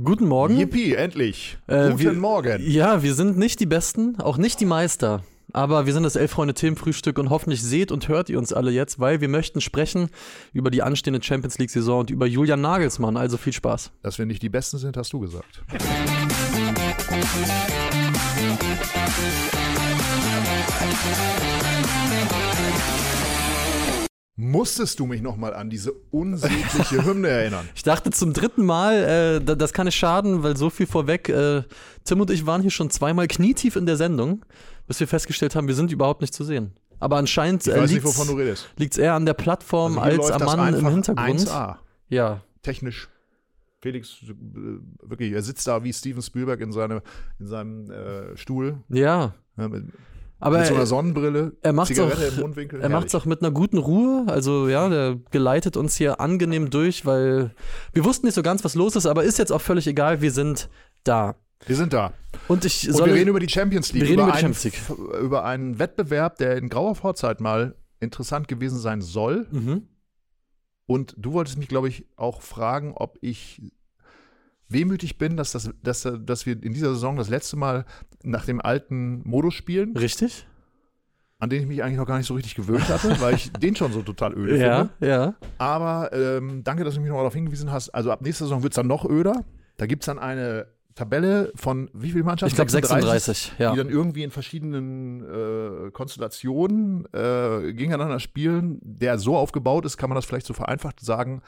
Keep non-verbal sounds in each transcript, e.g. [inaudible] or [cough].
Guten Morgen. Yippie, endlich. Äh, Guten wir- Morgen. Ja, wir sind nicht die Besten, auch nicht die Meister. Aber wir sind das Elf-Freunde-Themenfrühstück und hoffentlich seht und hört ihr uns alle jetzt, weil wir möchten sprechen über die anstehende Champions League-Saison und über Julian Nagelsmann. Also viel Spaß. Dass wir nicht die Besten sind, hast du gesagt. Musstest du mich nochmal an diese unsägliche [laughs] Hymne erinnern? Ich dachte zum dritten Mal, äh, da- das kann nicht schaden, weil so viel vorweg. Äh, Tim und ich waren hier schon zweimal knietief in der Sendung, bis wir festgestellt haben, wir sind überhaupt nicht zu sehen. Aber anscheinend äh, redest. liegt's eher an der Plattform Also als am Mann im Hintergrund. 1A. Ja, Technisch. Felix, äh, wirklich, er sitzt da wie Steven Spielberg in, seine, in seinem äh, Stuhl. ja. Ja, mit, Aber mit so einer er, Sonnenbrille, er macht's Zigarette auch- im Mundwinkel. er macht's auch mit einer guten Ruhe. Also ja, der geleitet uns hier angenehm durch, weil wir wussten nicht so ganz, was los ist, aber ist jetzt auch völlig egal. Wir sind da. Wir sind da. Und ich Und soll wir reden über die Champions League. Wir reden über die einen, F- über einen Wettbewerb, der in grauer Vorzeit mal interessant gewesen sein soll. mhm. Und du wolltest mich, glaube ich, auch fragen, ob ich wehmütig bin, dass, das, dass, dass wir in dieser Saison das letzte Mal nach dem alten Modus spielen, richtig? an den ich mich eigentlich noch gar nicht so richtig gewöhnt hatte, weil ich [laughs] den schon so total öde Ja, finde. ja. Aber ähm, danke, dass du mich noch darauf hingewiesen hast. Also ab nächster Saison wird es dann noch öder. Da gibt es dann eine Tabelle von wie vielen Mannschaften? Ich glaube 36, ja. die dann irgendwie in verschiedenen äh, Konstellationen äh, gegeneinander spielen. Der so aufgebaut ist, kann man das vielleicht so vereinfacht sagen,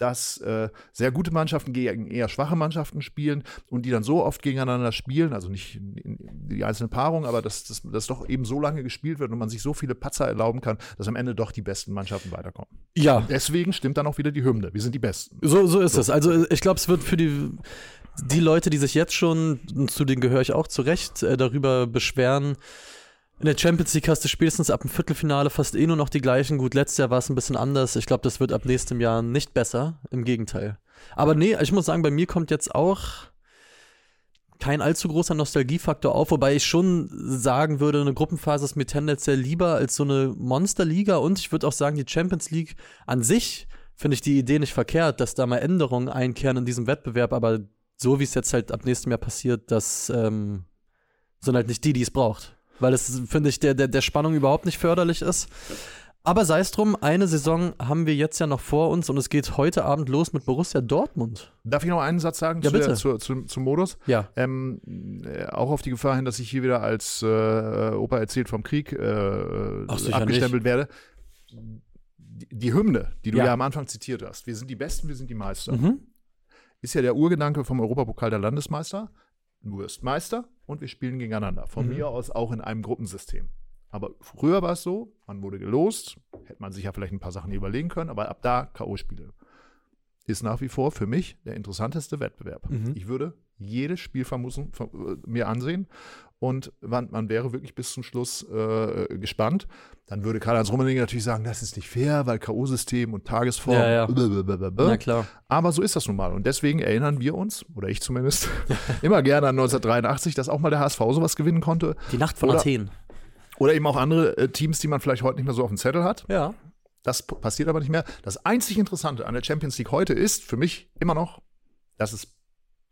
dass äh, sehr gute Mannschaften gegen eher schwache Mannschaften spielen und die dann so oft gegeneinander spielen, also nicht die einzelnen Paarungen, aber dass das dass doch eben so lange gespielt wird und man sich so viele Patzer erlauben kann, dass am Ende doch die besten Mannschaften weiterkommen. Ja, Deswegen stimmt dann auch wieder die Hymne. Wir sind die Besten. so, so ist es. Also ich glaube, es wird für die, die Leute, die sich jetzt schon, zu denen gehöre ich auch zu Recht, äh, darüber beschweren, in der Champions League hast du spätestens ab dem Viertelfinale fast eh nur noch die gleichen. Gut, letztes Jahr war es ein bisschen anders. Ich glaube, das wird ab nächstem Jahr nicht besser. Im Gegenteil. Aber nee, ich muss sagen, bei mir kommt jetzt auch kein allzu großer Nostalgiefaktor auf, wobei ich schon sagen würde, eine Gruppenphase ist mir tendenziell lieber als so eine Monsterliga und ich würde auch sagen, die Champions League an sich finde ich die Idee nicht verkehrt, dass da mal Änderungen einkehren in diesem Wettbewerb, aber so wie es jetzt halt ab nächstem Jahr passiert, das ähm, sind halt nicht die, die es braucht. Weil es, finde ich, der, der, der Spannung überhaupt nicht förderlich ist. Aber sei es drum, eine Saison haben wir jetzt ja noch vor uns und es geht heute Abend los mit Borussia Dortmund. Darf ich noch einen Satz sagen Ja, zu der, bitte. zu, zu, zum Modus? Ja. Ähm, äh, auch auf die Gefahr hin, dass ich hier wieder als äh, Opa erzählt vom Krieg äh, Ach, abgestempelt werde. Die, die Hymne, die du Ja. ja. am Anfang zitiert hast, wir sind die Besten, wir sind die Meister, Mhm. Ist ja der Urgedanke vom Europapokal der Landesmeister. Du wirst Meister und wir spielen gegeneinander. Von Mhm. mir aus auch in einem Gruppensystem. Aber früher war es so, man wurde gelost, hätte man sich ja vielleicht ein paar Sachen überlegen können, aber ab da K.O.-Spiele. Ist nach wie vor für mich der interessanteste Wettbewerb. Mhm. Ich würde jedes Spiel vermussen, ver- äh, mir ansehen und man, man wäre wirklich bis zum Schluss äh, gespannt. Dann würde Karl-Heinz Rummenigge natürlich sagen, das ist nicht fair, weil K.O.-System und Tagesform. Ja, ja. blablabla. Na klar. Aber so ist das nun mal. Und deswegen erinnern wir uns, oder ich zumindest, [laughs] immer gerne an 1983, dass auch mal der HSV sowas gewinnen konnte. Die Nacht von Oder- Athen. Oder eben auch andere äh, Teams, die man vielleicht heute nicht mehr so auf dem Zettel hat. Ja. Das passiert aber nicht mehr. Das einzig Interessante an der Champions League heute ist für mich immer noch, dass es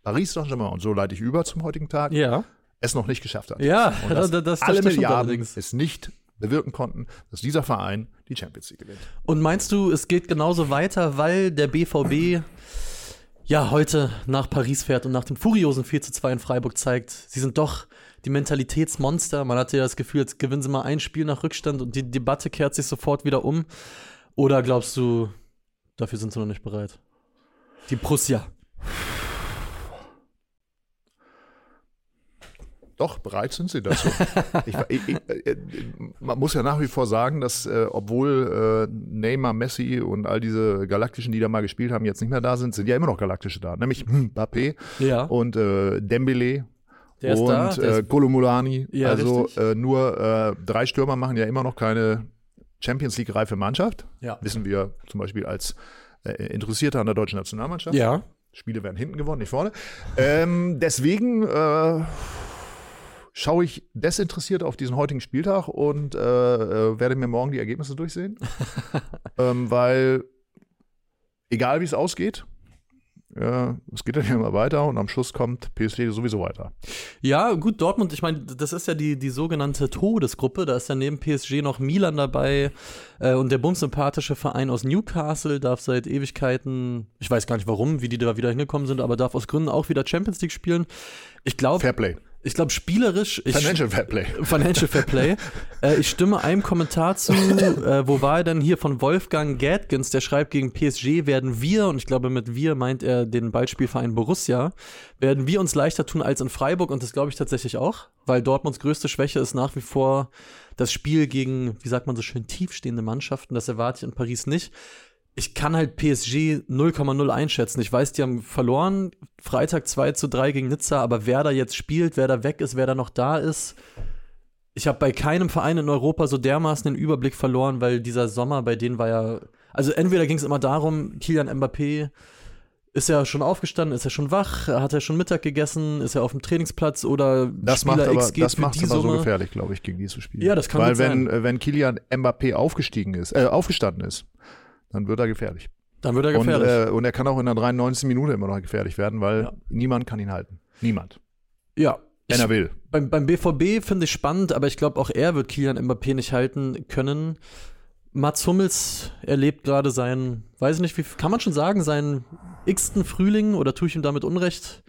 Paris Saint-Germain, und so leite ich über zum heutigen Tag, Ja. Es noch nicht geschafft hat. Ja, und dass [laughs] das- das- alle Milliarden es nicht bewirken konnten, dass dieser Verein die Champions League gewinnt. Und meinst du, es geht genauso weiter, weil der BVB ja heute nach Paris fährt und nach dem furiosen 4 zu 2 in Freiburg zeigt, sie sind doch die Mentalitätsmonster. Man hatte ja das Gefühl, jetzt gewinnen sie mal ein Spiel nach Rückstand und die Debatte kehrt sich sofort wieder um. Oder glaubst du, dafür sind sie noch nicht bereit? Die Prussia. Doch, bereit sind sie dazu. ich, ich, ich, äh, man muss ja nach wie vor sagen, dass äh, obwohl äh, Neymar, Messi und all diese Galaktischen, die da mal gespielt haben, jetzt nicht mehr da sind, sind ja immer noch Galaktische da. Nämlich Mbappé Ja. und äh, Dembele Der und da, äh, Kolomulani. Ja, also äh, nur äh, drei Stürmer machen ja immer noch keine Champions League-reife Mannschaft. Ja. Wissen wir zum Beispiel als äh, Interessierte an der deutschen Nationalmannschaft. Ja. Spiele werden hinten gewonnen, nicht vorne. Ähm, deswegen äh, schaue ich desinteressiert auf diesen heutigen Spieltag und äh, äh, werde mir morgen die Ergebnisse durchsehen. [laughs] ähm, weil, egal wie es ausgeht, äh, es geht dann ja immer weiter und am Schluss kommt PSG sowieso weiter. Ja, gut, Dortmund, ich meine, das ist ja die, die sogenannte Todesgruppe. Da ist ja neben PSG noch Milan dabei äh, und der bumsympathische Verein aus Newcastle darf seit Ewigkeiten, ich weiß gar nicht warum, wie die da wieder hingekommen sind, aber darf aus Gründen auch wieder Champions League spielen. Ich glaube. Fairplay. Ich glaube, spielerisch. Ich, Financial Fairplay. [laughs] Financial Fairplay. äh, ich stimme einem Kommentar zu. Äh, wo war er denn hier von Wolfgang Gadgens? Der schreibt, gegen PSG werden wir, und ich glaube, mit wir meint er den Ballspielverein Borussia, werden wir uns leichter tun als in Freiburg. Und das glaube ich tatsächlich auch, weil Dortmunds größte Schwäche ist nach wie vor das Spiel gegen, wie sagt man so schön, tiefstehende Mannschaften. Das erwarte ich in Paris nicht ich kann halt PSG 0,0 einschätzen. Ich weiß, die haben verloren, Freitag 2 zu 3 gegen Nizza, aber wer da jetzt spielt, wer da weg ist, wer da noch da ist, ich habe bei keinem Verein in Europa so dermaßen den Überblick verloren, weil dieser Sommer bei denen war ja, also entweder ging es immer darum, Kilian Mbappé ist ja schon aufgestanden, ist er schon wach, hat er schon Mittag gegessen, ist er auf dem Trainingsplatz oder das Spieler macht aber, X geht das macht die aber so Summe. gefährlich, glaube ich, gegen dieses Spiel. Ja, das kann Weil wenn, sein. äh, wenn Kilian Mbappé aufgestiegen ist, äh, aufgestanden ist, dann wird er gefährlich. Dann wird er Und, gefährlich. äh, und er kann auch in der 93. Minute immer noch gefährlich werden, weil Ja. niemand kann ihn halten. Niemand. ja. Wenn er will. beim, beim BVB finde ich spannend, aber ich glaube, auch er wird Kilian Mbappé nicht halten können. Mats Hummels erlebt gerade seinen, weiß ich nicht, wie kann man schon sagen, seinen x-ten Frühling oder tue ich ihm damit Unrecht?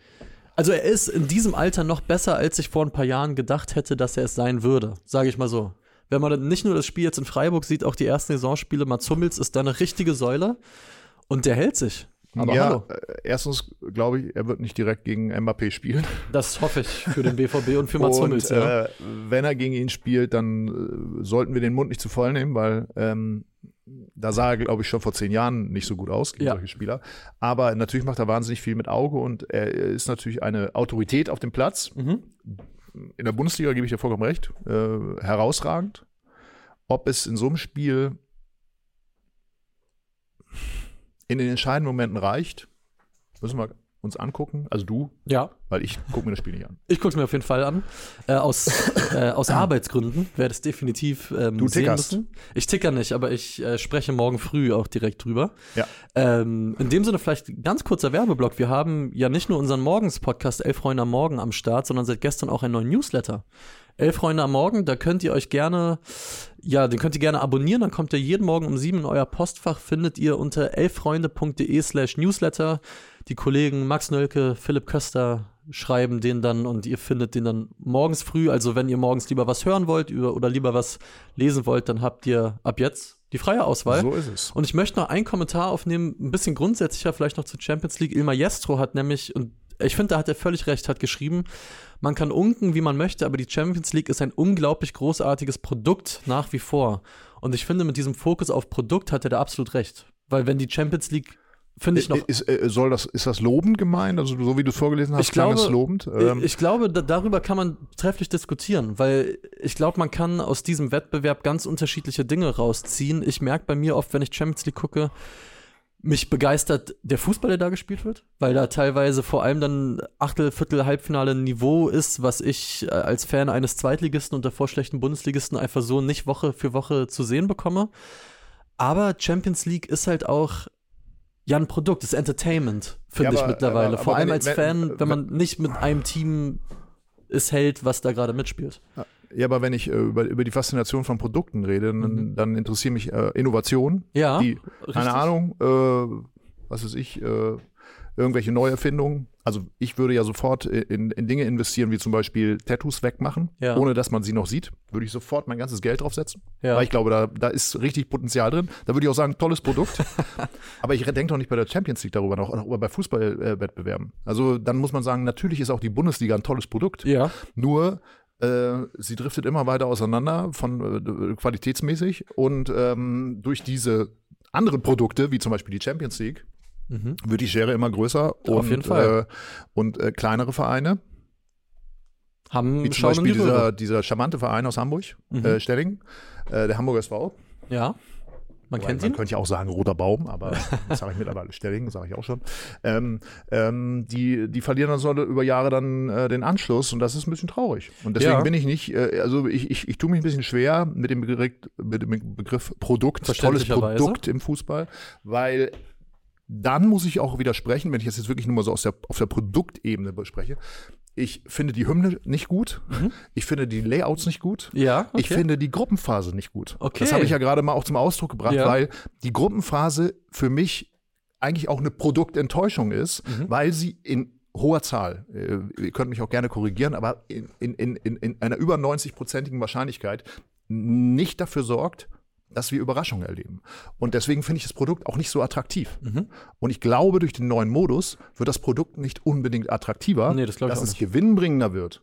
Also er ist in diesem Alter noch besser, als ich vor ein paar Jahren gedacht hätte, dass er es sein würde, sage ich mal so. Wenn man dann nicht nur das Spiel jetzt in Freiburg sieht, auch die ersten Saisonspiele, Mats Hummels ist da eine richtige Säule und der hält sich. Aber ja, hallo, äh, erstens glaube ich, er wird nicht direkt gegen Mbappé spielen. das hoffe ich für den BVB und für Mats [laughs] und Hummels. Ja. äh, wenn er gegen ihn spielt, dann äh, sollten wir den Mund nicht zu voll nehmen, weil ähm, da sah er, glaube ich, schon vor zehn Jahren nicht so gut aus gegen Ja. solche Spieler. Aber natürlich macht er wahnsinnig viel mit Auge und er ist natürlich eine Autorität auf dem Platz. Mhm. In der Bundesliga gebe ich dir vollkommen recht. Äh, herausragend. Ob es in so einem Spiel in den entscheidenden Momenten reicht, müssen wir uns angucken. Also du, ja. weil ich gucke mir das Spiel nicht an. Ich gucke es mir auf jeden Fall an. Äh, aus äh, aus Arbeitsgründen werde es definitiv ähm, Du sehen tickerst. müssen. Ich ticker nicht, aber ich äh, spreche morgen früh auch direkt drüber. Ja. Ähm, in dem Sinne vielleicht ganz kurzer Werbeblock. Wir haben ja nicht nur unseren Morgens-Podcast Elf Freunde am Morgen am Start, sondern seit gestern auch einen neuen Newsletter. Elf Freunde am Morgen, da könnt ihr euch gerne, ja, den könnt ihr gerne abonnieren, dann kommt ihr jeden Morgen um sieben in euer Postfach, findet ihr unter elffreunde.de slash newsletter. Die Kollegen Max Nölke, Philipp Köster schreiben den dann und ihr findet den dann morgens früh. Also wenn ihr morgens lieber was hören wollt oder lieber was lesen wollt, dann habt ihr ab jetzt die freie Auswahl. So ist es. Und ich möchte noch einen Kommentar aufnehmen, ein bisschen grundsätzlicher vielleicht noch zur Champions League. Il Maestro hat nämlich, und ich finde, da hat er völlig recht, hat geschrieben, man kann unken, wie man möchte, aber die Champions League ist ein unglaublich großartiges Produkt nach wie vor. Und ich finde, mit diesem Fokus auf Produkt hat er da absolut recht. Weil wenn die Champions League, finde ich noch Ist, äh, soll das, ist das lobend gemeint? Also so wie du es vorgelesen hast, Ich klang glaube- es lobend. Ähm, ich glaube, da, darüber kann man trefflich diskutieren, weil ich glaube, man kann aus diesem Wettbewerb ganz unterschiedliche Dinge rausziehen. Ich merke bei mir oft, wenn ich Champions League gucke, mich begeistert der Fußball, der da gespielt wird, weil da teilweise vor allem dann Achtel, Viertel, Halbfinale ein Niveau ist, was ich äh, als Fan eines Zweitligisten und davor schlechten Bundesligisten einfach so nicht Woche für Woche zu sehen bekomme. Aber Champions League ist halt auch ja ein Produkt, ist Entertainment, finde Ja, ich mittlerweile. aber- Vor aber allem wenn- als wenn- Fan, wenn man nicht mit einem Team es hält, was da gerade mitspielt. Ja, aber wenn ich äh, über, über die Faszination von Produkten rede, dann, Mhm. dann interessieren mich äh, Innovationen, Ja, die, keine Ahnung, äh, was weiß ich, äh, irgendwelche Neuerfindungen. Also ich würde ja sofort in, in Dinge investieren, wie zum Beispiel Tattoos wegmachen, Ja. ohne dass man sie noch sieht. Würde ich sofort mein ganzes Geld draufsetzen. Ja. Weil ich glaube, da, da ist richtig Potenzial drin. Da würde ich auch sagen, tolles Produkt. [laughs] Aber ich denke doch nicht bei der Champions League darüber noch, oder bei Fußballwettbewerben. also dann muss man sagen, natürlich ist auch die Bundesliga ein tolles Produkt. Ja, Nur äh, sie driftet immer weiter auseinander von äh, qualitätsmäßig und ähm, durch diese anderen Produkte, wie zum Beispiel die Champions League, mhm. wird die Schere immer größer und, Auf jeden Fall. Äh, und äh, kleinere Vereine, haben wie zum Schauen Beispiel dieser, dieser charmante Verein aus Hamburg, Mhm. äh, Stelling, äh, der Hamburger SV. Ja, man kennt man ihn. könnte ja auch sagen roter Baum, aber das sage ich mittlerweile Stelling, sage ich auch schon. Ähm, ähm, die, die verlieren dann so über Jahre dann äh, den Anschluss und das ist ein bisschen traurig. Und deswegen Ja. bin ich nicht, äh, also ich, ich, ich tue mich ein bisschen schwer mit dem Begriff, mit dem Begriff Produkt, tolles. Produkt im Fußball, weil dann muss ich auch widersprechen, wenn ich das jetzt wirklich nur mal so aus der, auf der Produktebene bespreche. Ich finde die Hymne nicht gut. Ich finde die Layouts nicht gut. Ja, okay. Ich finde die Gruppenphase nicht gut. Okay. Das habe ich ja gerade mal auch zum Ausdruck gebracht, Ja. weil die Gruppenphase für mich eigentlich auch eine Produktenttäuschung ist, Mhm. weil sie in hoher Zahl, äh, ihr könnt mich auch gerne korrigieren, aber in, in, in, in, in einer über 90-prozentigen Wahrscheinlichkeit nicht dafür sorgt, dass wir Überraschungen erleben. Und deswegen finde ich das Produkt auch nicht so attraktiv. Mhm. Und ich glaube, durch den neuen Modus wird das Produkt nicht unbedingt attraktiver, Nee, das glaube ich dass es nicht. gewinnbringender wird.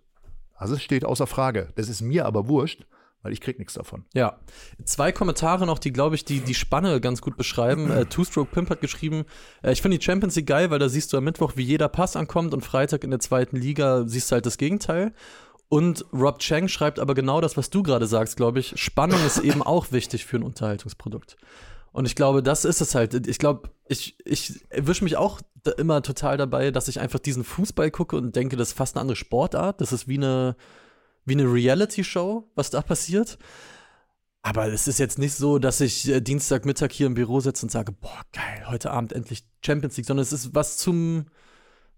Also es steht außer Frage. Das ist mir aber wurscht, weil ich krieg nichts davon. Ja. Zwei Kommentare noch, die, glaube ich, die, die Spanne ganz gut beschreiben. Äh, Two-Stroke Pimp hat geschrieben, äh, ich finde die Champions League geil, weil da siehst du am Mittwoch, wie jeder Pass ankommt und Freitag in der zweiten Liga siehst du halt das Gegenteil. Und Rob Chang schreibt aber genau das, was du gerade sagst, glaube ich. Spannung ist eben [laughs] auch wichtig für ein Unterhaltungsprodukt. Und ich glaube, das ist es halt. Ich glaube, ich, ich erwische mich auch immer total dabei, dass ich einfach diesen Fußball gucke und denke, das ist fast eine andere Sportart. Das ist wie eine, wie eine Reality-Show, was da passiert. Aber es ist jetzt nicht so, dass ich äh, Dienstagmittag hier im Büro sitze und sage, boah, geil, heute Abend endlich Champions League, sondern es ist was zum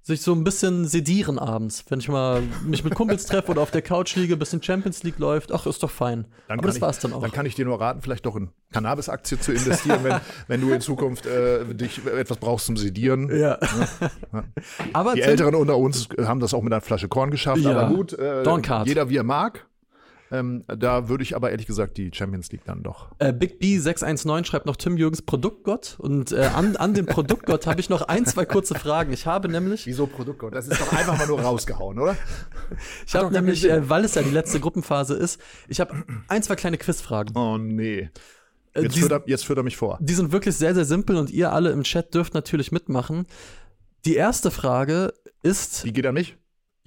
sich so ein bisschen sedieren abends, wenn ich mal mich mit Kumpels treffe oder auf der Couch liege, ein bisschen Champions League läuft, ach, ist doch fein. Dann Aber das ich- war's dann auch. Dann kann ich dir nur raten, vielleicht doch in Cannabis-Aktie zu investieren, wenn, wenn du in Zukunft äh, dich etwas brauchst zum Sedieren. ja. [laughs] Aber Die Älteren unter uns haben das auch mit einer Flasche Korn geschafft, Ja. aber gut, äh, jeder wie er mag. Ähm, da würde ich aber ehrlich gesagt die Champions League dann doch. Äh, Big B619 schreibt noch Tim Jürgens Produktgott. Und äh, an, an den Produktgott habe ich noch ein, zwei kurze Fragen. Ich habe nämlich, Wieso Produktgott? Das ist doch einfach mal nur rausgehauen, oder? ich habe nämlich, äh, weil es ja die letzte Gruppenphase ist, ich habe ein, zwei kleine Quizfragen. Oh nee. Äh, Jetzt die, führt, er, jetzt führt er mich vor. die sind wirklich sehr, sehr simpel und ihr alle im Chat dürft natürlich mitmachen. Die erste Frage ist, Die geht an mich?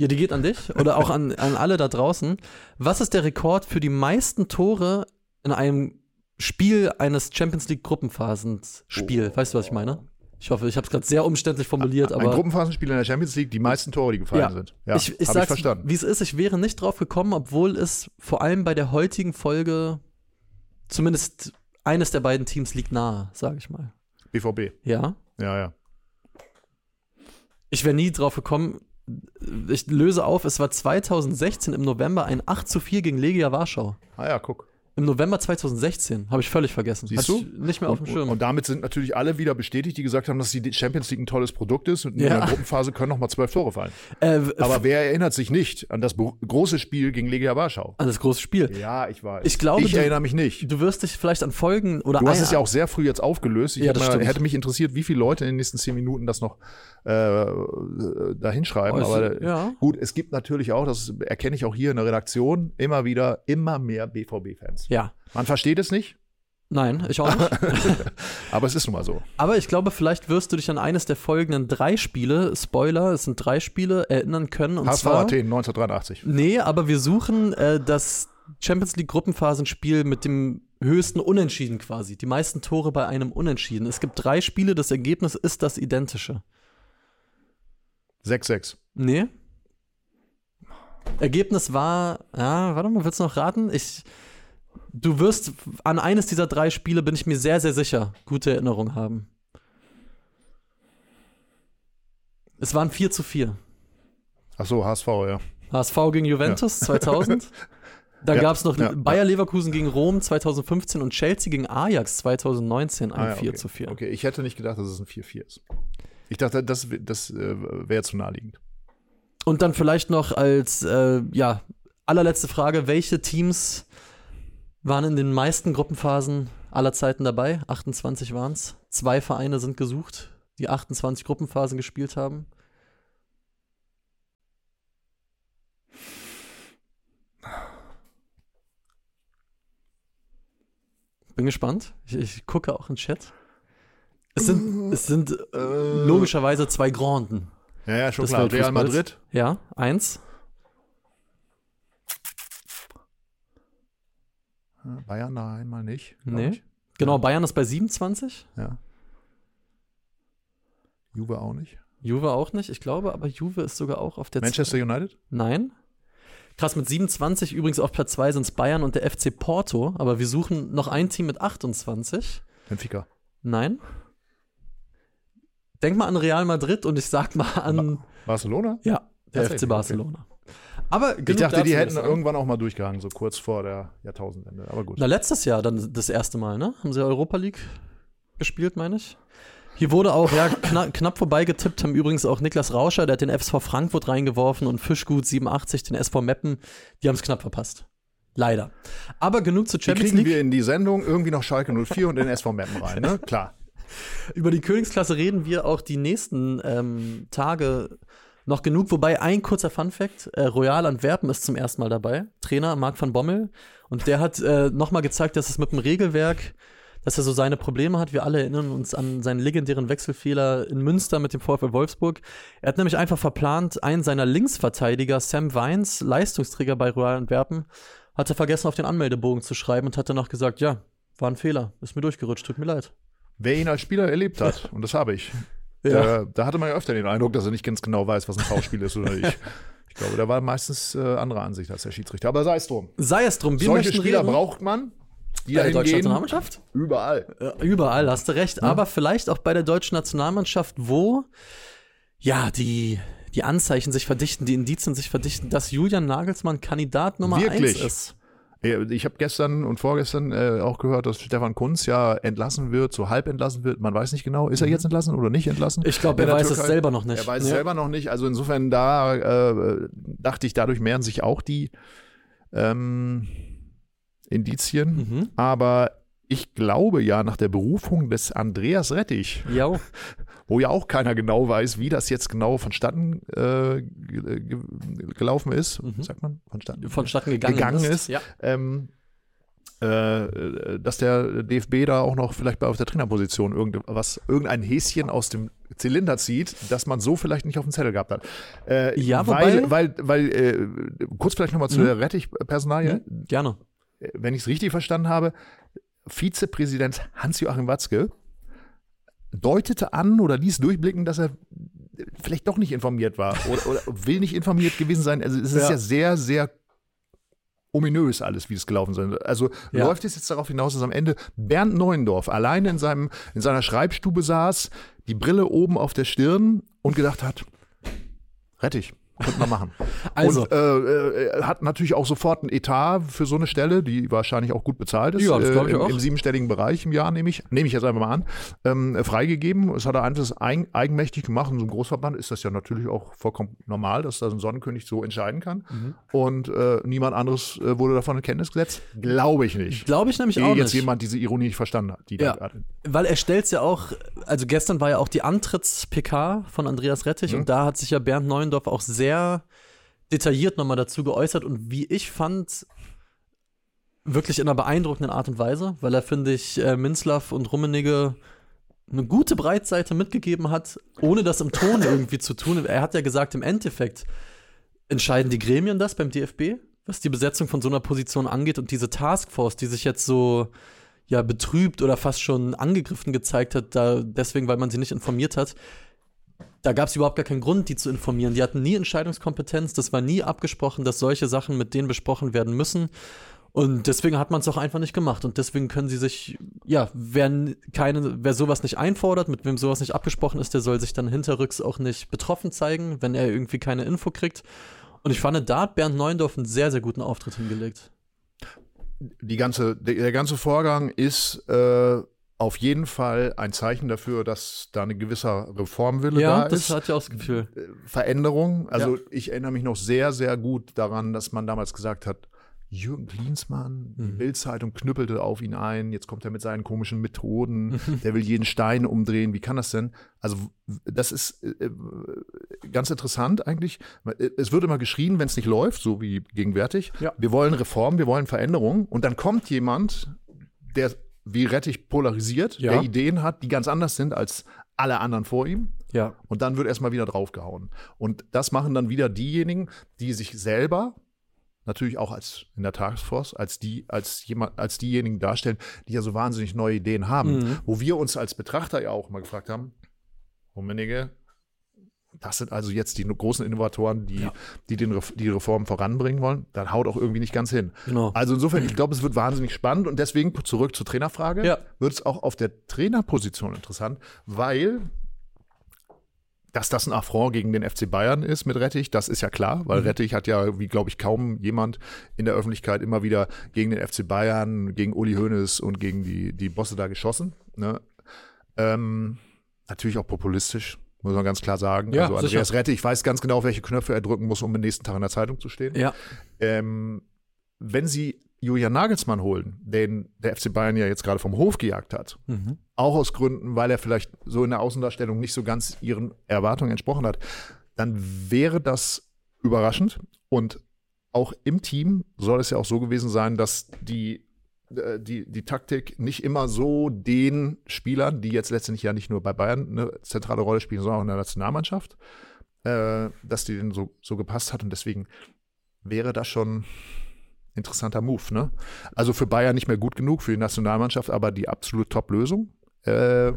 Ja, die geht an dich oder auch an, an alle da draußen. Was ist der Rekord für die meisten Tore in einem Spiel eines Champions League Gruppenphasens-Spiel? Weißt du, was ich meine? Ich hoffe, ich habe es gerade sehr umständlich formuliert, Ein aber Gruppenphasenspiel in der Champions League, die meisten Tore, die gefallen Ja. sind. Ja, ich, ich hab ich sag's, verstanden. wie es ist. Ich wäre nicht drauf gekommen, obwohl es vor allem bei der heutigen Folge zumindest eines der beiden Teams liegt nahe, sage ich mal. BVB. Ja. Ja, ja. Ich wäre nie drauf gekommen. Ich löse auf, es war 2016 im November ein 8 zu 4 gegen Legia Warschau. Ah ja, guck. Im November 2016. Habe ich völlig vergessen. Siehst Hatte du? ich Nicht mehr auf dem Und, Schirm. und damit sind natürlich alle wieder bestätigt, die gesagt haben, dass die Champions League ein tolles Produkt ist und in Ja. der Gruppenphase können noch mal zwölf Tore fallen. äh, Aber wer erinnert sich nicht an das große Spiel gegen Legia Warschau? an das große Spiel. Ja, ich weiß. Ich glaube, ich du- erinnere mich nicht. Du wirst dich vielleicht an Folgen oder Du hast ein- es ja auch sehr früh jetzt aufgelöst. Ich Ja, mal, hätte mich interessiert, wie viele Leute in den nächsten zehn Minuten das noch äh, da hinschreiben. Es- Aber ja. gut, es gibt natürlich auch, das erkenne ich auch hier in der Redaktion, immer wieder immer mehr BVB-Fans. Ja. Man versteht es nicht, Nein, ich auch nicht. [laughs] aber es ist nun mal so. Aber ich glaube, vielleicht wirst du dich an eines der folgenden drei Spiele, Spoiler, es sind drei Spiele, erinnern können. Und HSV zwar, Athen 1983. Nee, aber wir suchen äh, das Champions League Gruppenphasenspiel mit dem höchsten Unentschieden quasi. Die meisten Tore bei einem Unentschieden. Es gibt drei Spiele, das Ergebnis ist das identische. 6-6. Nee. Ergebnis war, ja, warte mal, willst du noch raten? Ich, du wirst an eines dieser drei Spiele, bin ich mir sehr, sehr sicher, gute Erinnerungen haben. Es waren 4 zu 4. Achso, HSV, ja. HSV gegen Juventus 2000. [laughs] Dann Ja, gab es noch ja, Bayer Leverkusen gegen Rom 2015 und Chelsea gegen Ajax 2019 ein Ah, ja, 4 okay. zu 4. Okay, ich hätte nicht gedacht, dass es ein 4-4 ist. Ich dachte, das, das äh, wäre zu naheliegend. Und dann vielleicht noch als äh, ja, allerletzte Frage, welche Teams waren in den meisten Gruppenphasen aller Zeiten dabei? 28 waren es. Zwei Vereine sind gesucht, die 28 Gruppenphasen gespielt haben. Bin gespannt. Ich, ich gucke auch in Chat. Es sind, es sind äh, logischerweise zwei Granden. Ja, ja, schon Des klar. Real. Madrid. Ja, eins. Bayern, nein, mal nicht. Nee. Ich. Genau, Bayern ist bei 27. Ja. Juve auch nicht. Juve auch nicht, ich glaube, aber Juve ist sogar auch auf der Manchester United? Nein. Krass, mit 27 übrigens auf Platz 2 sind es Bayern und der FC Porto, aber wir suchen noch ein Team mit 28. Benfica. Nein. denk mal an Real Madrid und ich sag mal an. Barcelona? Ja, der FC Barcelona. Aber Ich dachte, die hätten sagen. irgendwann auch mal durchgehangen, so kurz vor der Jahrtausendwende. Aber gut. Na, letztes Jahr dann das erste Mal, ne? Haben sie Europa League gespielt, meine ich. Hier wurde auch, ja, kna knapp vorbeigetippt, haben übrigens auch Niklas Rauscher, der hat den FSV Frankfurt reingeworfen und Fischgut 87, den SV Meppen, die haben es knapp verpasst. Leider. Aber genug zur Die Champions kriegen League. wir in die Sendung irgendwie noch Schalke 04 und den SV Meppen rein, ne? [laughs] Klar. Über die Königsklasse reden wir auch die nächsten ähm, Tage noch genug. Wobei ein kurzer Funfact: äh, Royal Antwerpen ist zum ersten Mal dabei. Trainer Marc van Bommel. Und der hat äh, nochmal gezeigt, dass es mit dem Regelwerk, dass er so seine Probleme hat. Wir alle erinnern uns an seinen legendären Wechselfehler in Münster mit dem VfL Wolfsburg. Er hat nämlich einfach verplant, einen seiner Linksverteidiger, Sam Weins, Leistungsträger bei Royal Antwerpen, hatte vergessen, auf den Anmeldebogen zu schreiben und hat dann noch gesagt: Ja, war ein Fehler, ist mir durchgerutscht, tut mir leid. Wer ihn als Spieler erlebt hat, [laughs] und das habe ich, da, da hatte man ja öfter den Eindruck, dass er nicht ganz genau weiß, was ein Foulspiel ist oder nicht. [laughs] Ich glaube, da war meistens äh, andere Ansicht als der Schiedsrichter. Aber sei es drum. Sei es drum, wir Solche Spieler reden. braucht man, die bei der deutschen Nationalmannschaft? überall. Ja, überall, hast du recht. Aber vielleicht auch bei der deutschen Nationalmannschaft, wo ja die, die Anzeichen sich verdichten, die Indizien sich verdichten, dass Julian Nagelsmann Kandidat Nummer Wirklich? eins ist. Ich habe gestern und vorgestern äh, auch gehört, dass Stefan Kunz ja entlassen wird, so halb entlassen wird. Man weiß nicht genau, ist er jetzt entlassen oder nicht entlassen? Mhm. Ich glaube, er weiß es Türkei? selber noch nicht. Er weiß es Ja. selber noch nicht. Also insofern da äh, dachte ich, dadurch mehren sich auch die ähm, Indizien. Mhm. Aber ich glaube ja, nach der Berufung des Andreas Rettich, Ja, [laughs] wo ja auch keiner genau weiß, wie das jetzt genau vonstatten äh, ge- ge- gelaufen ist, Mhm. sagt man, vonstatten, vonstatten gegangen, Gegangen ist. ist. Ja. ähm, äh, dass der DFB da auch noch vielleicht bei auf der Trainerposition irgendwas, irgendein Häschen aus dem Zylinder zieht, dass man so vielleicht nicht auf dem Zettel gehabt hat. Äh, Ja, weil, wobei- weil, weil äh, kurz vielleicht nochmal zu Mhm. der Rettich-Personalie, Mhm. Gerne. wenn ich es richtig verstanden habe, Vizepräsident Hans-Joachim Watzke deutete an oder ließ durchblicken, dass er vielleicht doch nicht informiert war oder, [laughs] oder will nicht informiert gewesen sein. Also es ist Ja. ja sehr, sehr ominös alles, wie es gelaufen ist. Also Ja. läuft es jetzt darauf hinaus, dass am Ende Bernd Neuendorf alleine in, seinem, in seiner Schreibstube saß, die Brille oben auf der Stirn und gedacht hat, Rettich, könnte man machen. [laughs] Also, Und äh, äh, hat natürlich auch sofort ein Etat für so eine Stelle, die wahrscheinlich auch gut bezahlt ist. Ja, das glaub ich äh, im, auch. Im siebenstelligen Bereich im Jahr, nehme ich, nehme ich jetzt einfach mal an, ähm, freigegeben. Das hat er einfach eigen, eigenmächtig gemacht. In so einem Großverband ist das ja natürlich auch vollkommen normal, dass da so ein Sonnenkönig so entscheiden kann. Mhm. Und äh, niemand anderes äh, wurde davon in Kenntnis gesetzt. Glaube ich nicht. glaube ich nämlich Ehe auch jetzt nicht. jemand diese Ironie nicht verstanden hat. Die Ja. da. Weil er stellt ja auch, also gestern war ja auch die Antritts-PK von Andreas Rettich Mhm. und da hat sich ja Bernd Neuendorf auch sehr detailliert nochmal dazu geäußert und wie ich fand, wirklich in einer beeindruckenden Art und Weise, weil er, finde ich, äh, Minzlaff und Rummenigge eine gute Breitseite mitgegeben hat, ohne das im Ton irgendwie zu tun. Er hat ja gesagt, im Endeffekt entscheiden die Gremien das beim DFB, was die Besetzung von so einer Position angeht und diese Taskforce, die sich jetzt so ja betrübt oder fast schon angegriffen gezeigt hat, da deswegen, weil man sie nicht informiert hat. Da gab es überhaupt gar keinen Grund, die zu informieren. Die hatten nie Entscheidungskompetenz, das war nie abgesprochen, dass solche Sachen mit denen besprochen werden müssen. Und deswegen hat man es auch einfach nicht gemacht. Und deswegen können sie sich, ja, wer, keine, wer sowas nicht einfordert, mit wem sowas nicht abgesprochen ist, der soll sich dann hinterrücks auch nicht betroffen zeigen, wenn er irgendwie keine Info kriegt. Und ich fand, da hat Bernd Neuendorf einen sehr, sehr guten Auftritt hingelegt. die ganze, der, der ganze Vorgang ist äh, auf jeden Fall ein Zeichen dafür, dass da eine gewisser Reformwille Ja, da das ist. hatte ich auch das Gefühl. Äh, Veränderung. Also Ja. ich erinnere mich noch sehr, sehr gut daran, dass man damals gesagt hat, Jürgen Klinsmann, die Mhm. Bildzeitung knüppelte auf ihn ein, jetzt kommt er mit seinen komischen Methoden, [laughs] der will jeden Stein umdrehen, wie kann das denn? Also das ist äh, äh, ganz interessant eigentlich. Es wird immer geschrien, wenn es nicht läuft, so wie gegenwärtig. Ja. Wir wollen Reform, wir wollen Veränderung und dann kommt jemand, der wie Rettich polarisiert, Ja. der Ideen hat, die ganz anders sind als alle anderen vor ihm. Ja. Und dann wird erstmal wieder draufgehauen. Und das machen dann wieder diejenigen, die sich selber natürlich auch als in der Taskforce, als die, als jemand, als diejenigen darstellen, die ja so wahnsinnig neue Ideen haben, Mhm. wo wir uns als Betrachter ja auch mal gefragt haben, Rummenigge, das sind also jetzt die großen Innovatoren, die, Ja. die den Ref- die Reform voranbringen wollen. Das haut auch irgendwie nicht ganz hin. Genau. Also insofern, ich glaube, es wird wahnsinnig spannend und deswegen zurück zur Trainerfrage Ja. wird es auch auf der Trainerposition interessant, weil dass das ein Affront gegen den FC Bayern ist mit Rettich, das ist ja klar, weil mhm. Rettich hat ja, wie glaube ich, kaum jemand in der Öffentlichkeit immer wieder gegen den FC Bayern, gegen Uli Hoeneß und gegen die, die Bosse da geschossen. Ne? Ähm, natürlich auch populistisch, muss man ganz klar sagen. Ja, also Andreas sicher. Rettich weiß ganz genau, welche Knöpfe er drücken muss, um am nächsten Tag in der Zeitung zu stehen. Ja. Ähm, wenn sie Julian Nagelsmann holen, den der FC Bayern ja jetzt gerade vom Hof gejagt hat. Mhm. Auch aus Gründen, weil er vielleicht so in der Außendarstellung nicht so ganz ihren Erwartungen entsprochen hat, dann wäre das überraschend. Und auch im Team soll es ja auch so gewesen sein, dass die, die, die Taktik nicht immer so den Spielern, die jetzt letztendlich ja nicht nur bei Bayern eine zentrale Rolle spielen, sondern auch in der Nationalmannschaft, äh, dass die denen so, so gepasst hat. Und deswegen wäre das schon interessanter Move, ne? Also für Bayern nicht mehr gut genug, für die Nationalmannschaft aber die absolute Top-Lösung. Äh,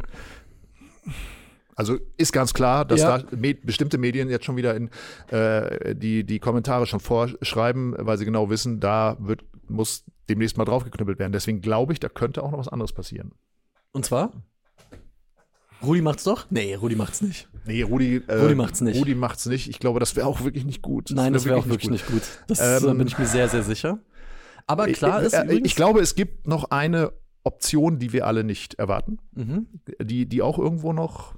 also ist ganz klar, dass ja. da bestimmte Medien jetzt schon wieder in äh, die, die Kommentare schon vorschreiben, weil sie genau wissen, da wird, muss demnächst mal draufgeknüppelt werden. Deswegen glaube ich, da könnte auch noch was anderes passieren. Und zwar? Rudi macht's doch? Nee, Rudi macht's nicht. Nee, Rudi, äh, Rudi macht's nicht. Rudi macht's nicht. Ich glaube, das wäre auch wirklich nicht gut. Nein, das wäre wär auch wirklich nicht gut. Nicht gut. Das ähm, bin ich mir sehr, sehr sicher. Aber klar ist. Äh, ich glaube, es gibt noch eine Option, die wir alle nicht erwarten, mhm. die, die auch irgendwo noch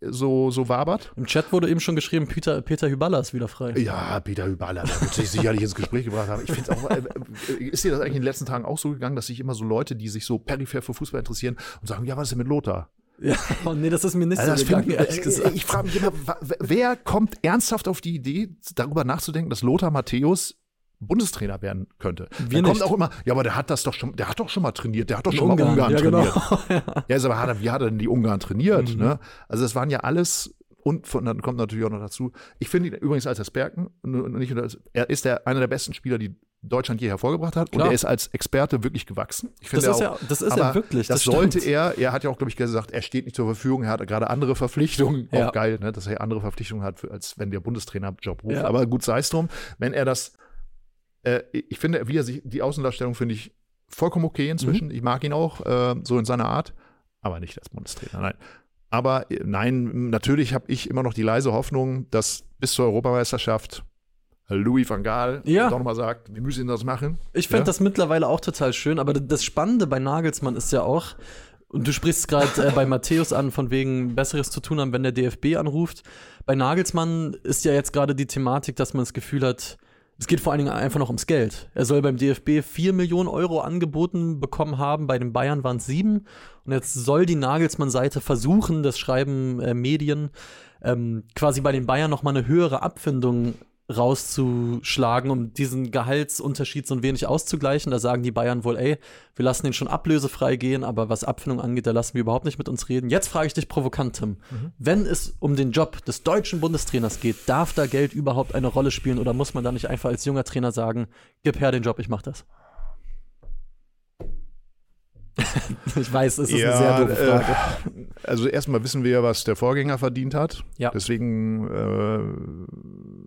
so, so wabert. Im Chat wurde eben schon geschrieben, Peter, Peter Hyballa ist wieder frei. Ja, Peter Hyballa, da wird sich sicherlich ins Gespräch gebracht haben. Ich finde auch, äh, äh, ist dir das eigentlich in den letzten Tagen auch so gegangen, dass sich immer so Leute, die sich so peripher für Fußball interessieren und sagen, ja, was ist denn mit Lothar? Ja, oh nee, das ist mir nicht also so gegangen, ehrlich gesagt. Ich frage mich immer, wer kommt ernsthaft auf die Idee, darüber nachzudenken, dass Lothar Matthäus Bundestrainer werden könnte. Wir kommt auch immer, ja, aber der hat das doch schon, der hat doch schon mal trainiert, der hat doch schon Ungarn. mal Ungarn ja, trainiert. Genau. [laughs] ja, aber hat er, wie hat er denn die Ungarn trainiert? Mhm. Ne? Also es waren ja alles und von, dann kommt natürlich auch noch dazu. Ich finde ihn übrigens als Experten, nicht er ist der, einer der besten Spieler, die Deutschland je hervorgebracht hat. Klar. Und er ist als Experte wirklich gewachsen. Ich das, ist auch, ja, das ist ja wirklich. Das, das sollte er. Er hat ja auch, glaube ich, gesagt, er steht nicht zur Verfügung. Er hat gerade andere Verpflichtungen. Ja. Auch geil, ne, dass er andere Verpflichtungen hat, als wenn der Bundestrainer-Job ruft. Ja. Aber gut sei es drum. Wenn er das, äh, ich finde, wie er sich, die Außendarstellung finde ich vollkommen okay inzwischen. Mhm. Ich mag ihn auch, äh, so in seiner Art. Aber nicht als Bundestrainer, nein. Aber äh, nein, natürlich habe ich immer noch die leise Hoffnung, dass bis zur Europameisterschaft Louis van Gaal ja. doch nochmal sagt, wir müssen das machen. Ich finde ja? das mittlerweile auch total schön, aber das Spannende bei Nagelsmann ist ja auch, und du sprichst gerade äh, bei Matthäus an, von wegen Besseres zu tun haben, wenn der DFB anruft. Bei Nagelsmann ist ja jetzt gerade die Thematik, dass man das Gefühl hat, es geht vor allen Dingen einfach noch ums Geld. Er soll beim DFB 4 Millionen Euro angeboten bekommen haben, bei den Bayern waren es 7. Und jetzt soll die Nagelsmann-Seite versuchen, das schreiben äh, Medien, ähm, quasi bei den Bayern nochmal eine höhere Abfindung rauszuschlagen, um diesen Gehaltsunterschied so ein wenig auszugleichen. Da sagen die Bayern wohl, ey, wir lassen den schon ablösefrei gehen, aber was Abfindung angeht, da lassen wir überhaupt nicht mit uns reden. Jetzt frage ich dich provokant, Tim. Mhm. Wenn es um den Job des deutschen Bundestrainers geht, darf da Geld überhaupt eine Rolle spielen oder muss man da nicht einfach als junger Trainer sagen, gib her den Job, ich mach das? [laughs] ich weiß, es ist ja, eine sehr doofe Frage. Äh, also erstmal wissen wir ja, was der Vorgänger verdient hat. Ja. Deswegen äh,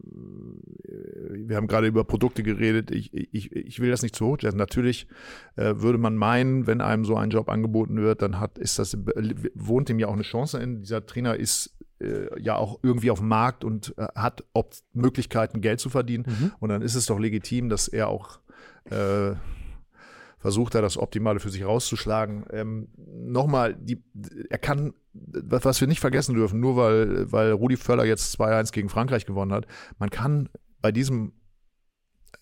wir haben gerade über Produkte geredet. Ich, ich, ich will das nicht zu hoch setzen. Natürlich äh, würde man meinen, wenn einem so ein Job angeboten wird, dann hat, ist das, wohnt ihm ja auch eine Chance in. Dieser Trainer ist äh, ja auch irgendwie auf dem Markt und äh, hat ob Möglichkeiten, Geld zu verdienen. Mhm. Und dann ist es doch legitim, dass er auch äh, versucht er das Optimale für sich rauszuschlagen. Ähm, Nochmal, die, er kann, was wir nicht vergessen dürfen, nur weil, weil Rudi Völler jetzt 2-1 gegen Frankreich gewonnen hat, man kann bei diesem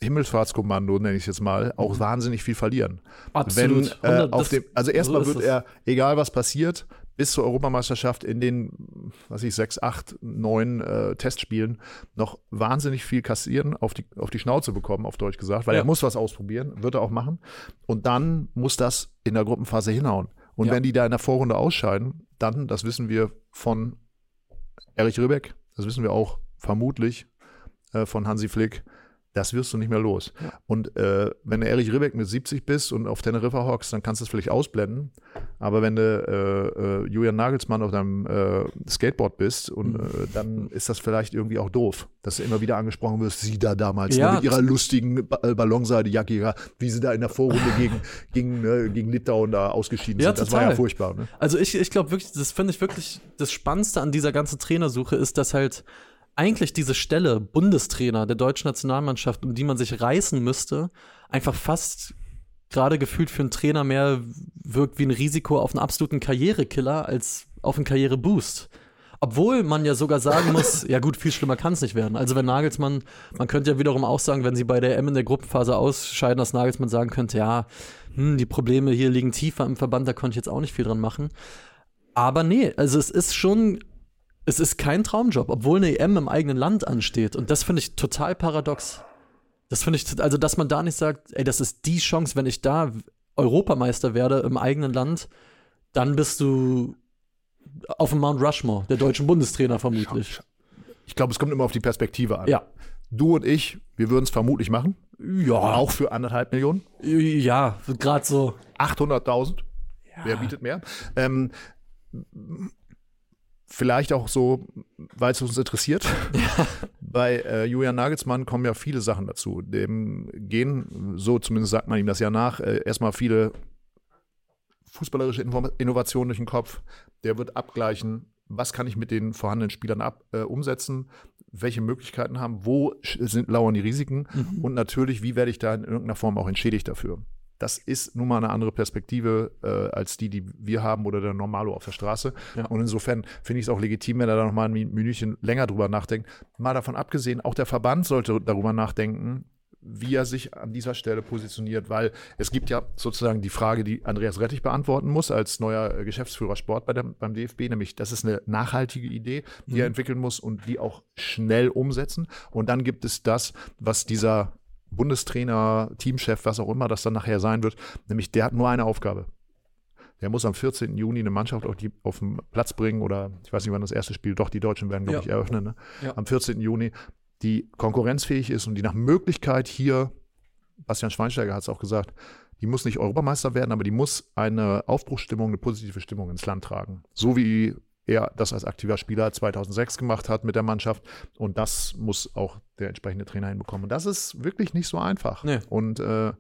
Himmelsfahrtskommando, nenne ich es jetzt mal, auch mhm. wahnsinnig viel verlieren. Absolut. Wenn, äh, auf dem, also erstmal so wird er, egal was passiert, bis zur Europameisterschaft in den, was ich, sechs, acht, neun äh, Testspielen noch wahnsinnig viel kassieren, auf die, auf die Schnauze bekommen, auf Deutsch gesagt, weil ja. er muss was ausprobieren, wird er auch machen. Und dann muss das in der Gruppenphase hinhauen. Und ja. wenn die da in der Vorrunde ausscheiden, dann, das wissen wir von Erich Ribbeck, das wissen wir auch vermutlich äh, von Hansi Flick, das wirst du nicht mehr los. Und äh, wenn du Erich Ribbeck mit 70 bist und auf Teneriffa hockst, dann kannst du es vielleicht ausblenden. Aber wenn du äh, äh, Julian Nagelsmann auf deinem äh, Skateboard bist, und mhm. Äh, dann ist das vielleicht irgendwie auch doof, dass du immer wieder angesprochen wirst, sie da damals ja. ne, mit ihrer lustigen ba äh, Ballonseide-Jacke, wie sie da in der Vorrunde gegen, [laughs] gegen, ne, gegen Litauen da ausgeschieden ja, sind. Das total. war ja furchtbar. Ne? Also ich, ich glaube wirklich, das finde ich wirklich das Spannendste an dieser ganzen Trainersuche ist, dass halt eigentlich diese Stelle Bundestrainer der deutschen Nationalmannschaft, um die man sich reißen müsste, einfach fast gerade gefühlt für einen Trainer mehr wirkt wie ein Risiko auf einen absoluten Karrierekiller als auf einen Karriereboost. Obwohl man ja sogar sagen muss, [laughs] ja gut, viel schlimmer kann es nicht werden. Also wenn Nagelsmann, man könnte ja wiederum auch sagen, wenn sie bei der M in der Gruppenphase ausscheiden, dass Nagelsmann sagen könnte, ja, hm, die Probleme hier liegen tiefer im Verband, da konnte ich jetzt auch nicht viel dran machen. Aber nee, also es ist schon es ist kein Traumjob, obwohl eine EM im eigenen Land ansteht. Und das finde ich total paradox. Das finde ich, also dass man da nicht sagt, ey, das ist die Chance, wenn ich da Europameister werde im eigenen Land, dann bist du auf dem Mount Rushmore, der deutschen Bundestrainer vermutlich. Ich glaube, es kommt immer auf die Perspektive an. Ja. Du und ich, wir würden es vermutlich machen. Ja. Auch für anderthalb Millionen. Ja, gerade so. 800.000. Ja. Wer bietet mehr? Ähm, Vielleicht auch so, weil es uns interessiert. [laughs] Ja. Bei äh, Julian Nagelsmann kommen ja viele Sachen dazu. Dem gehen, so zumindest sagt man ihm das ja nach, äh, erstmal viele fußballerische Innovationen durch den Kopf. Der wird abgleichen, was kann ich mit den vorhandenen Spielern ab, äh, umsetzen, welche Möglichkeiten haben, wo sind, lauern die Risiken mhm. und natürlich, wie werde ich da in irgendeiner Form auch entschädigt dafür das ist nun mal eine andere Perspektive äh, als die, die wir haben oder der Normalo auf der Straße. Ja. Und insofern finde ich es auch legitim, wenn er da noch mal ein Minütchen länger drüber nachdenkt. Mal davon abgesehen, auch der Verband sollte darüber nachdenken, wie er sich an dieser Stelle positioniert, weil es gibt ja sozusagen die Frage, die Andreas Rettich beantworten muss als neuer äh, Geschäftsführer Sport bei der, beim DFB, nämlich das ist eine nachhaltige Idee, die mhm. er entwickeln muss und die auch schnell umsetzen. Und dann gibt es das, was dieser Bundestrainer, Teamchef, was auch immer das dann nachher sein wird, nämlich der hat nur eine Aufgabe. Der muss am 14. Juni eine Mannschaft auf, die, auf den Platz bringen oder ich weiß nicht, wann das erste Spiel, doch die Deutschen werden, glaube ja. ich, eröffnen. Ne? Ja. Am 14. Juni, die konkurrenzfähig ist und die nach Möglichkeit hier, Bastian Schweinsteiger hat es auch gesagt, die muss nicht Europameister werden, aber die muss eine Aufbruchsstimmung, eine positive Stimmung ins Land tragen. So wie er das als aktiver Spieler 2006 gemacht hat mit der Mannschaft. Und das muss auch der entsprechende Trainer hinbekommen. Und das ist wirklich nicht so einfach. Nee. Und äh,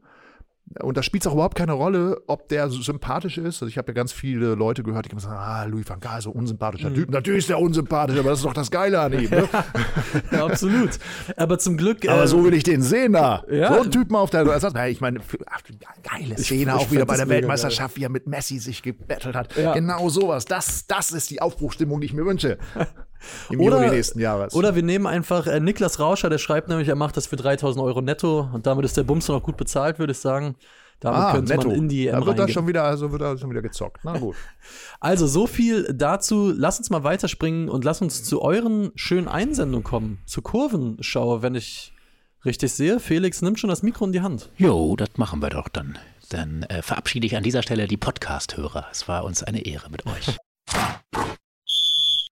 und da spielt es auch überhaupt keine Rolle, ob der sympathisch ist. Also ich habe ja ganz viele Leute gehört, die sagen, ah, Louis van Gaal, so unsympathischer mhm. Typ. Natürlich ist der unsympathisch, aber das ist doch das Geile an ihm. Ne? [laughs] ja, absolut. Aber zum Glück. Aber äh, so will ich den sehen da. Ja. So ein Typ mal auf der. Also, ich meine, geile Szene ich, auch wieder bei der Weltmeisterschaft, geil. wie er mit Messi sich gebettelt hat. Ja. Genau sowas. Das, das ist die Aufbruchstimmung, die ich mir wünsche. [laughs] Im oder, Juni nächsten Jahres. Oder wir nehmen einfach äh, Niklas Rauscher, der schreibt nämlich, er macht das für 3000 Euro netto und damit ist der Bums noch gut bezahlt, würde ich sagen. Damit ah, könnte netto. man in die EM Da wird er schon wieder, also wird er schon wieder gezockt. Na gut. [laughs] also so viel dazu. Lass uns mal weiterspringen und lass uns zu euren schönen Einsendungen kommen. Zur Kurvenschau, wenn ich richtig sehe. Felix nimmt schon das Mikro in die Hand. Jo, das machen wir doch dann. Dann äh, verabschiede ich an dieser Stelle die Podcast-Hörer. Es war uns eine Ehre mit euch. [laughs]